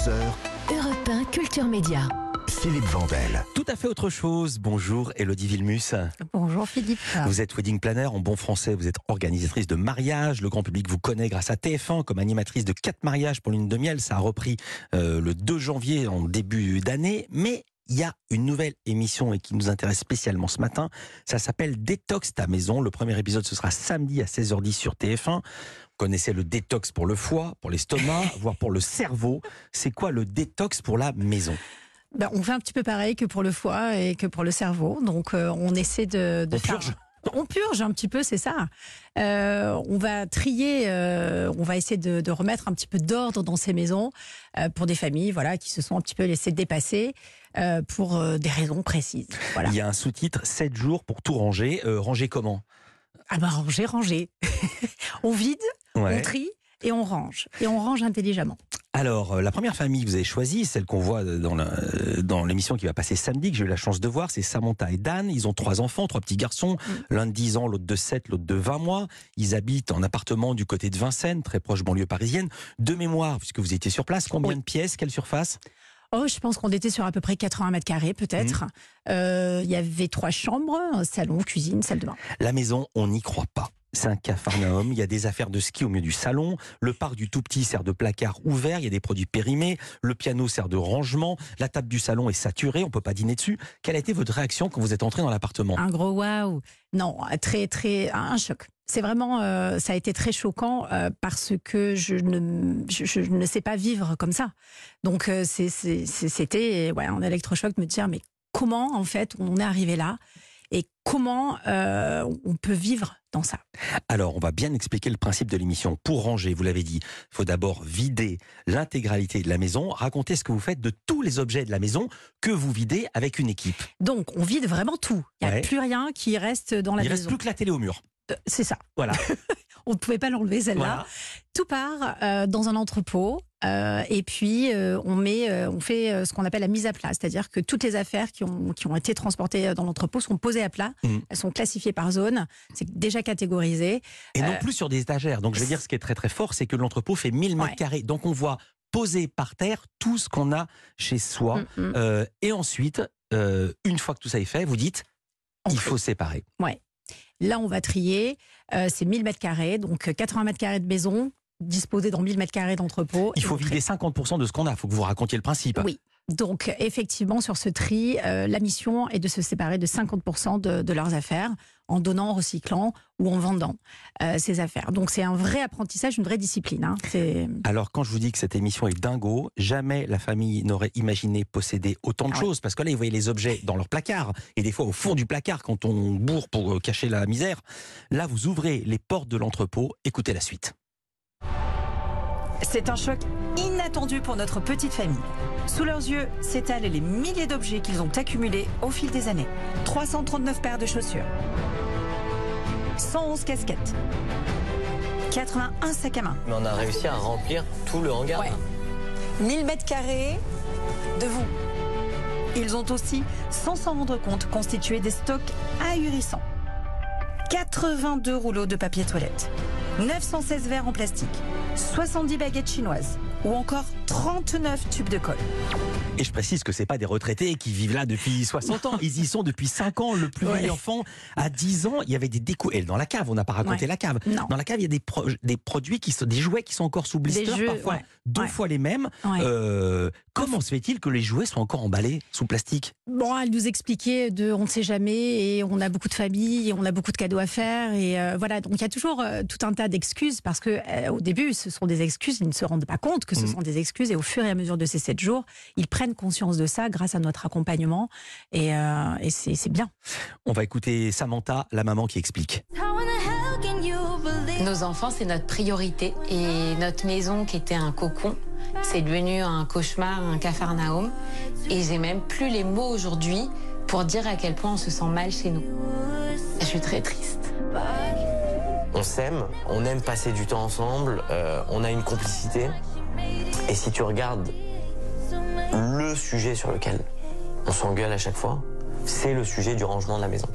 11h, Europe 1 Culture Média. Philippe Vandel. Tout à fait autre chose. Bonjour Elodie Vilmus. Bonjour Philippe. Vous êtes wedding planner en bon français, vous êtes organisatrice de mariage. Le grand public vous connaît grâce à TF1 comme animatrice de quatre mariages pour l'une de miel. Ça a repris euh, le 2 janvier en début d'année. Mais il y a une nouvelle émission et qui nous intéresse spécialement ce matin. Ça s'appelle Détox ta maison. Le premier épisode, ce sera samedi à 16h10 sur TF1. Vous connaissez le détox pour le foie, pour l'estomac, voire pour le cerveau. C'est quoi le détox pour la maison? Ben, on fait un petit peu pareil que pour le foie et que pour le cerveau. Donc euh, on essaie de, de On faire. purge? On purge un petit peu, c'est ça. Euh, on va trier, euh, on va essayer de, de remettre un petit peu d'ordre dans ces maisons euh, pour des familles, voilà, qui se sont un petit peu laissées dépasser pour des raisons précises. Voilà. Il y a un sous-titre 7 jours pour tout ranger. Ranger comment? Ah ben ranger, ranger. on vide, on trie et on range. Et on range intelligemment. Alors, euh, la première famille que vous avez choisie, celle qu'on voit dans la- euh, dans l'émission qui va passer samedi, que j'ai eu la chance de voir, c'est Samantha et Dan. Ils ont trois enfants, trois petits garçons, Mm. l'un de 10 ans, l'autre de 7, l'autre de 20 mois. Ils habitent en appartement du côté de Vincennes, très proche banlieue parisienne. De mémoire, puisque vous étiez sur place, combien Oui. de pièces, quelle surface? Oh, je pense qu'on était sur à peu près 80 mètres carrés, peut-être. Euh, Il y avait trois chambres, un salon, cuisine, salle de bain. La maison, on n'y croit pas. C'est un cafarnaum, il y a des affaires de ski au milieu du salon, le parc du tout petit sert de placard ouvert, il y a des produits périmés, le piano sert de rangement, la table du salon est saturée, on peut pas dîner dessus. Quelle a été votre réaction quand vous êtes entré dans l'appartement? Un gros waouh. Non, très, très, un choc. C'est vraiment, euh, ça a été très choquant euh, parce que je ne, je, ne sais pas vivre comme ça. Donc, euh, c'était ouais, un électrochoc de me dire, mais comment, en fait, on est arrivé là? Et comment euh, on peut vivre dans ça Alors, on va bien expliquer le principe de l'émission. Pour ranger, vous l'avez dit, il faut d'abord vider l'intégralité de la maison, raconter ce que vous faites de tous les objets de la maison que vous videz avec une équipe. Donc, on vide vraiment tout. Il n'y a Ouais. plus rien qui reste dans la Il reste maison. plus que la télé au mur. Euh, C'est ça. Voilà. On ne pouvait pas l'enlever celle-là. Voilà. Tout part euh, dans un entrepôt euh, et puis euh, on met, euh, on fait ce qu'on appelle la mise à plat, c'est-à-dire que toutes les affaires qui ont, qui ont été transportées dans l'entrepôt sont posées à plat. Mhm. Elles sont classifiées par zone, c'est déjà catégorisé. Et non plus sur des étagères. Donc, je vais dire, ce qui est très très fort, c'est que l'entrepôt fait 1000 mètres Ouais. carrés. Donc, on voit poser par terre tout ce qu'on a chez soi. Mm, mm. Euh, et ensuite, une fois que tout ça est fait, vous dites, On il fait. faut séparer. Là, on va trier. euh, c'est 1000 mètres carrés, donc euh, 80 mètres carrés de maison disposés dans 1000 mètres carrés d'entrepôt. Il faut vider 50% de ce qu'on a. Il faut que vous racontiez le principe. Oui. Donc, effectivement, sur ce tri, euh, la mission est de se séparer de 50% de, de leurs affaires en donnant, en recyclant ou en vendant euh, ces affaires. Donc, c'est un vrai apprentissage, une vraie discipline. hein. Alors, quand je vous dis que cette émission est dingo, jamais la famille n'aurait imaginé posséder autant de Ah choses. Parce que là, ils voyaient les objets dans leur placard. Et des fois, au fond du placard, quand on bourre pour euh, cacher la misère. Là, vous ouvrez les portes de l'entrepôt. Écoutez la suite. C'est un choc inattendu pour notre petite famille. Sous leurs yeux s'étalent les milliers d'objets qu'ils ont accumulés au fil des années. 339 paires de chaussures, 111 casquettes, 81 sacs à main, Mais on a réussi à remplir tout le hangar. Ouais. 1000 mètres carrés de vous. Ils ont aussi, sans s'en rendre compte, constitué des stocks ahurissants. 82 rouleaux de papier toilette, 916 verres en plastique, 70 baguettes chinoises ou encore 39 tubes de colle. Et je précise que c'est pas des retraités qui vivent là depuis 60 ans. Ils y sont depuis 5 ans. Le plus Ouais. vieil enfant, à 10 ans, il y avait des découps. Et dans la cave, on n'a pas raconté Ouais. la cave. Non. Dans la cave, il y a des, pro- des produits qui sont des jouets qui sont encore sous blister, jeux, parfois ouais. deux fois les mêmes. Euh, comment se fait-il que les jouets soient encore emballés sous plastique? Bon, elle nous expliquait de on ne sait jamais et on a beaucoup de familles et on a beaucoup de cadeaux à faire et euh, voilà donc il y a toujours euh, tout un tas d'excuses parce que au début ce sont des excuses ils ne se rendent pas compte que ce Mhm. sont des excuses et au fur et à mesure de ces sept jours ils prennent conscience de ça grâce à notre accompagnement et, euh, et c'est c'est bien. On va écouter Samantha, la maman qui explique. Nos enfants, c'est notre priorité. Et notre maison, qui était un cocon, c'est devenu un cauchemar, un cafarnaum. Et j'ai même plus les mots aujourd'hui pour dire à quel point on se sent mal chez nous. Je suis très triste. On s'aime, on aime passer du temps ensemble, euh, on a une complicité. Et si tu regardes le sujet sur lequel on s'engueule à chaque fois, c'est le sujet du rangement de la maison.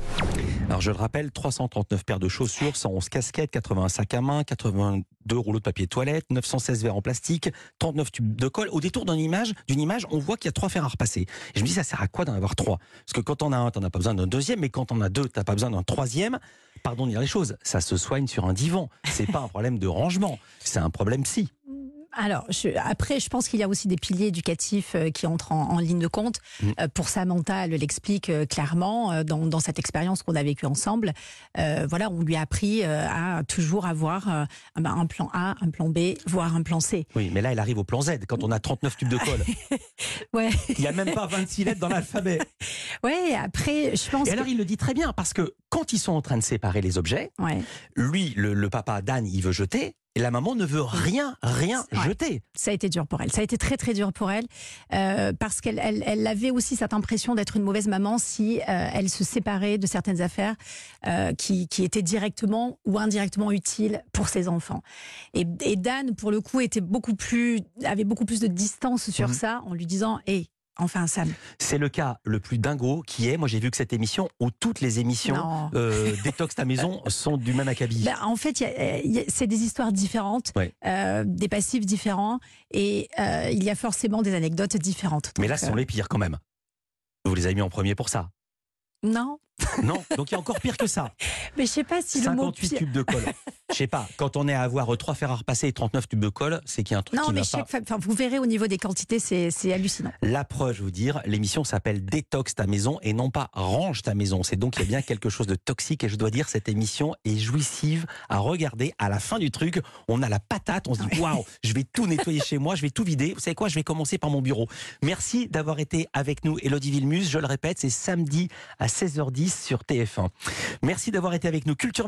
Alors je le rappelle, 339 paires de chaussures, 111 casquettes, 81 sacs à main, 82 rouleaux de papier toilette, 916 verres en plastique, 39 tubes de colle. Au détour d'une image, image, on voit qu'il y a trois fers à repasser. Et je me dis, ça sert à quoi d'en avoir trois? Parce que quand on a un, t'en as pas besoin d'un deuxième, mais quand on a deux, t'as pas besoin d'un troisième. Pardon de dire les choses, ça se soigne sur un divan. C'est pas un problème de rangement, c'est un problème psy. Alors, je, après, je pense qu'il y a aussi des piliers éducatifs euh, qui entrent en, en ligne de compte. Mm. Euh, pour Samantha, elle l'explique euh, clairement dans, dans cette expérience qu'on a vécue ensemble. Euh, voilà, on lui a appris à toujours avoir euh, un- plan A, un plan B, voire un plan C. Oui, mais là, elle arrive au plan Z quand on a 39 tubes de colle. Ouais, Il n'y a même pas 26 lettres dans l'alphabet. ouais. Après, je pense. Et alors, que- il le dit très bien, parce que quand ils sont en train de séparer les objets, ouais. lui, le, le papa Dan, il veut jeter, et la maman ne veut rien, rien Ouais. jeter. Ça a été dur pour elle. Ça a été très très dur pour elle euh, parce qu'elle elle, elle avait aussi cette impression d'être une mauvaise maman si euh, elle se séparait de certaines affaires euh, qui, qui étaient directement ou indirectement utiles pour ses enfants. Et, et Dan, pour le coup, était beaucoup plus avait beaucoup plus de distance sur Mhm. ça en lui disant "Hé, enfin Sam, C'est le cas le plus dingo qui est, moi j'ai vu que cette émission, où toutes les émissions non." euh, Détox ta maison sont du même acabit. Ben, en fait, c'est des histoires différentes, Ouais. euh, des passifs différents, et euh, il y a forcément des anecdotes différentes. Mais là, ce sont euh, les pires quand même. Vous les avez mis en premier pour ça. non, Non, donc il y a encore pire que ça. mais je sais pas si le mot 58 pire- tubes de colle. Je sais pas, quand on est à avoir 3 fers à repasser et 39 tubes de colle, c'est qu'il y a un truc Non, qui mais va chaque pas. enfin, vous verrez au niveau des quantités, c'est c'est hallucinant. La preuve, je vous dire, l'émission s'appelle Détox ta maison et non pas Range ta maison. C'est donc il y a bien quelque chose de toxique et je dois dire, cette émission est jouissive à regarder. À la fin du truc, on a la patate, on se dit waouh, je vais tout nettoyer chez moi, je vais tout vider. Vous savez quoi, je vais commencer par mon bureau. Merci d'avoir été avec nous, Elodie Vilmus. Je le répète, c'est samedi à 16h10 sur TF1. Merci d'avoir été avec nous. Culture